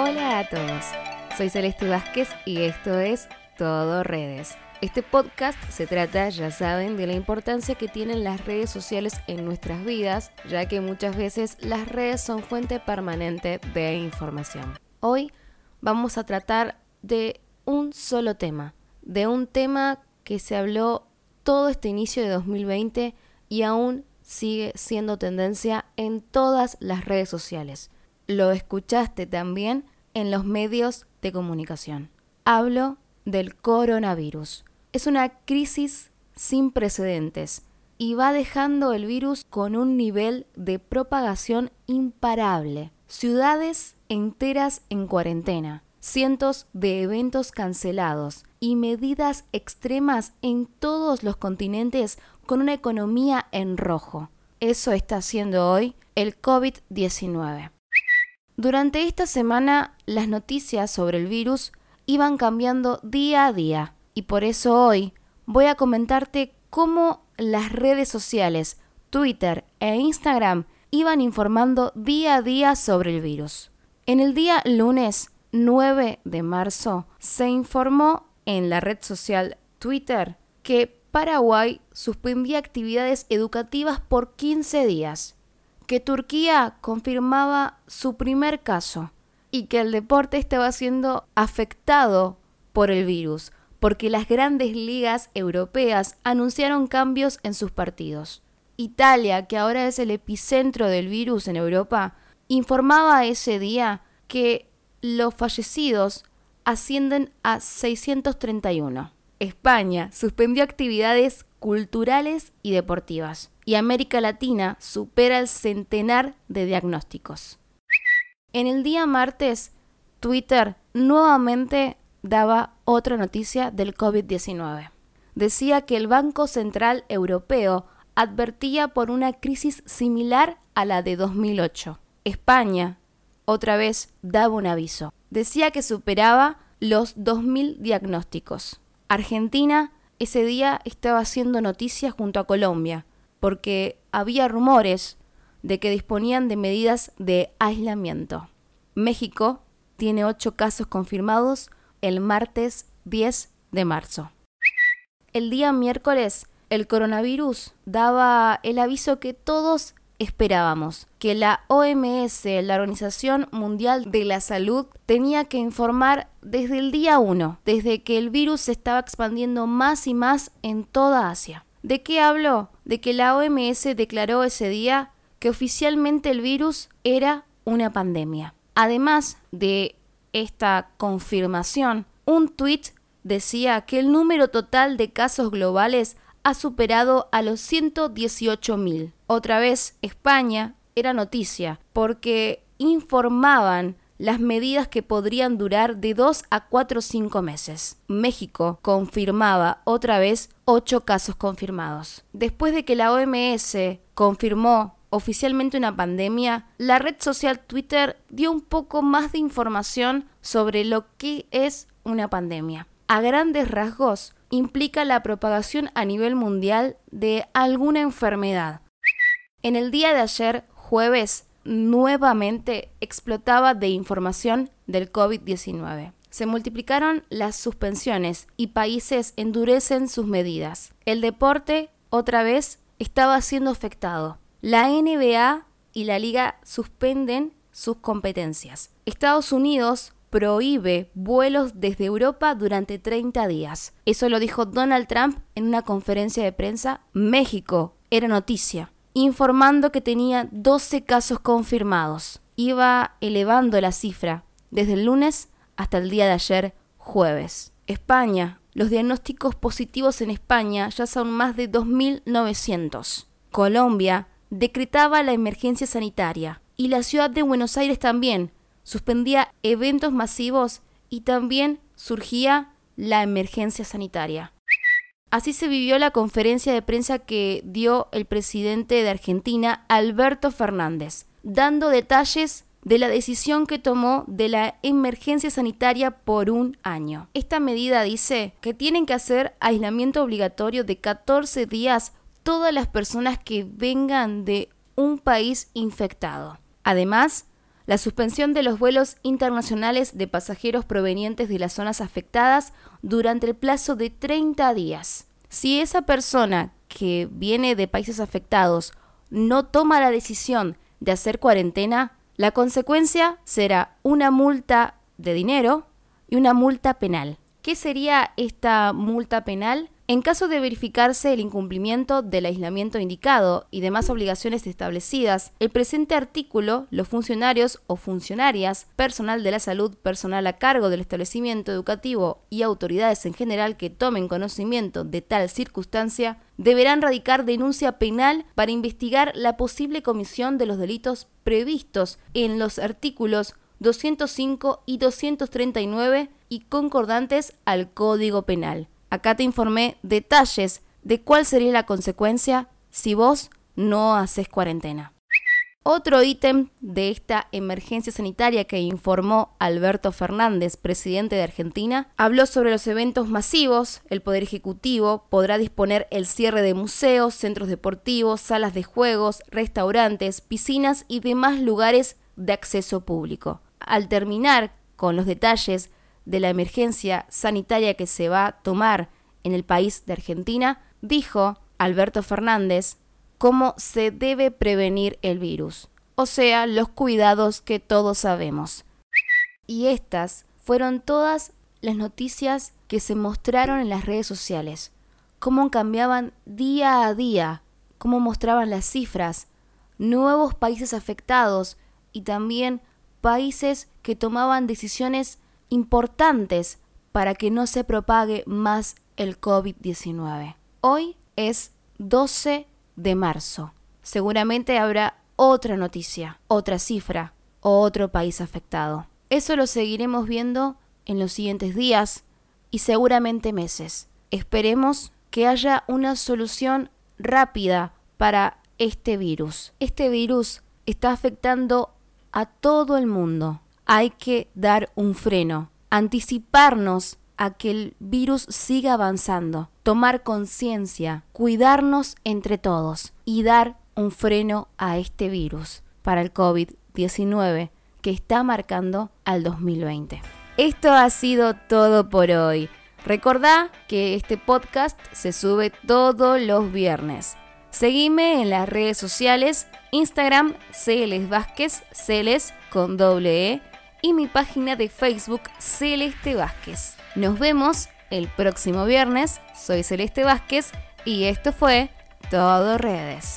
Hola a todos, soy Celeste Vázquez y esto es Todo Redes. Este podcast se trata, ya saben, de la importancia que tienen las redes sociales en nuestras vidas, ya que muchas veces las redes son fuente permanente de información. Hoy vamos a tratar de un solo tema, de un tema que se habló todo este inicio de 2020 y aún sigue siendo tendencia en todas las redes sociales. Lo escuchaste también en los medios de comunicación. Hablo del coronavirus es una crisis sin precedentes y va dejando el virus con un nivel de propagación imparable. Ciudades enteras en cuarentena, cientos de eventos cancelados y medidas extremas en todos los continentes con una economía en rojo. Eso está haciendo hoy el COVID-19. Durante esta semana las noticias sobre el virus iban cambiando día a día y por eso hoy voy a comentarte cómo las redes sociales, Twitter e Instagram iban informando día a día sobre el virus. En el día lunes 9 de marzo se informó en la red social Twitter que Paraguay suspendía actividades educativas por 15 días, que Turquía confirmaba su primer caso y que el deporte estaba siendo afectado por el virus, porque las grandes ligas europeas anunciaron cambios en sus partidos. Italia, que ahora es el epicentro del virus en Europa, informaba ese día que los fallecidos ascienden a 631. España suspendió actividades culturales y deportivas. Y América Latina supera el centenar de diagnósticos. En el día martes, Twitter nuevamente daba otra noticia del COVID-19. Decía que el Banco Central Europeo advertía por una crisis similar a la de 2008. España, otra vez, daba un aviso. Decía que superaba los 2.000 diagnósticos. Argentina ese día estaba haciendo noticias junto a Colombia, porque había rumores de que disponían de medidas de aislamiento. México tiene 8 casos confirmados el martes 10 de marzo. El día miércoles, el coronavirus daba el aviso que todos esperábamos, que la OMS, la Organización Mundial de la Salud, tenía que informar desde el día 1, desde que el virus se estaba expandiendo más y más en toda Asia. ¿De qué habló? De que la OMS declaró ese día que oficialmente el virus era una pandemia. Además de esta confirmación, un tuit decía que el número total de casos globales ha superado a los 118.000. Otra vez, España era noticia porque informaban las medidas que podrían durar de 2 a 4 o 5 meses. México confirmaba otra vez 8 casos confirmados. Después de que la OMS confirmó oficialmente una pandemia, la red social Twitter dio un poco más de información sobre lo que es una pandemia. A grandes rasgos, implica la propagación a nivel mundial de alguna enfermedad. En el día de ayer, jueves, nuevamente explotaba de información del COVID-19. Se multiplicaron las suspensiones y países endurecen sus medidas. El deporte, otra vez, estaba siendo afectado. La NBA y la liga suspenden sus competencias. Estados Unidos prohíbe vuelos desde Europa durante 30 días. Eso lo dijo Donald Trump en una conferencia de prensa. México era noticia, informando que tenía 12 casos confirmados. Iba elevando la cifra desde el lunes hasta el día de ayer, jueves. España. Los diagnósticos positivos en España ya son más de 2.900. Colombia decretaba la emergencia sanitaria y la ciudad de Buenos Aires también suspendía eventos masivos y también surgía la emergencia sanitaria. Así se vivió la conferencia de prensa que dio el presidente de Argentina, Alberto Fernández, dando detalles de la decisión que tomó de la emergencia sanitaria por un año. Esta medida dice que tienen que hacer aislamiento obligatorio de 14 días todas las personas que vengan de un país infectado. Además, la suspensión de los vuelos internacionales de pasajeros provenientes de las zonas afectadas durante el plazo de 30 días. Si esa persona que viene de países afectados no toma la decisión de hacer cuarentena, la consecuencia será una multa de dinero y una multa penal. ¿Qué sería esta multa penal? En caso de verificarse el incumplimiento del aislamiento indicado y demás obligaciones establecidas, el presente artículo, los funcionarios o funcionarias, personal de la salud, personal a cargo del establecimiento educativo y autoridades en general que tomen conocimiento de tal circunstancia, deberán radicar denuncia penal para investigar la posible comisión de los delitos previstos en los artículos 205 y 239 y concordantes al Código Penal. Acá te informé detalles de cuál sería la consecuencia si vos no haces cuarentena. Otro ítem de esta emergencia sanitaria que informó Alberto Fernández, presidente de Argentina, habló sobre los eventos masivos. El Poder Ejecutivo podrá disponer el cierre de museos, centros deportivos, salas de juegos, restaurantes, piscinas y demás lugares de acceso público. Al terminar con los detalles de la emergencia sanitaria que se va a tomar en el país de Argentina, dijo Alberto Fernández cómo se debe prevenir el virus, o sea, los cuidados que todos sabemos. Y estas fueron todas las noticias que se mostraron en las redes sociales, cómo cambiaban día a día, cómo mostraban las cifras, nuevos países afectados y también países que tomaban decisiones importantes para que no se propague más el COVID-19. Hoy es 12 de marzo. Seguramente habrá otra noticia, otra cifra o otro país afectado. Eso lo seguiremos viendo en los siguientes días y seguramente meses. Esperemos que haya una solución rápida para este virus. Este virus está afectando a todo el mundo hay que dar un freno, anticiparnos a que el virus siga avanzando, tomar conciencia, cuidarnos entre todos y dar un freno a este virus para el COVID-19 que está marcando al 2020. Esto ha sido todo por hoy. Recordá que este podcast se sube todos los viernes. Seguime en las redes sociales, Instagram, Celes Vázquez, Celes con doble E y mi página de Facebook Celeste Vázquez. Nos vemos el próximo viernes. Soy Celeste Vázquez y esto fue Todo Redes.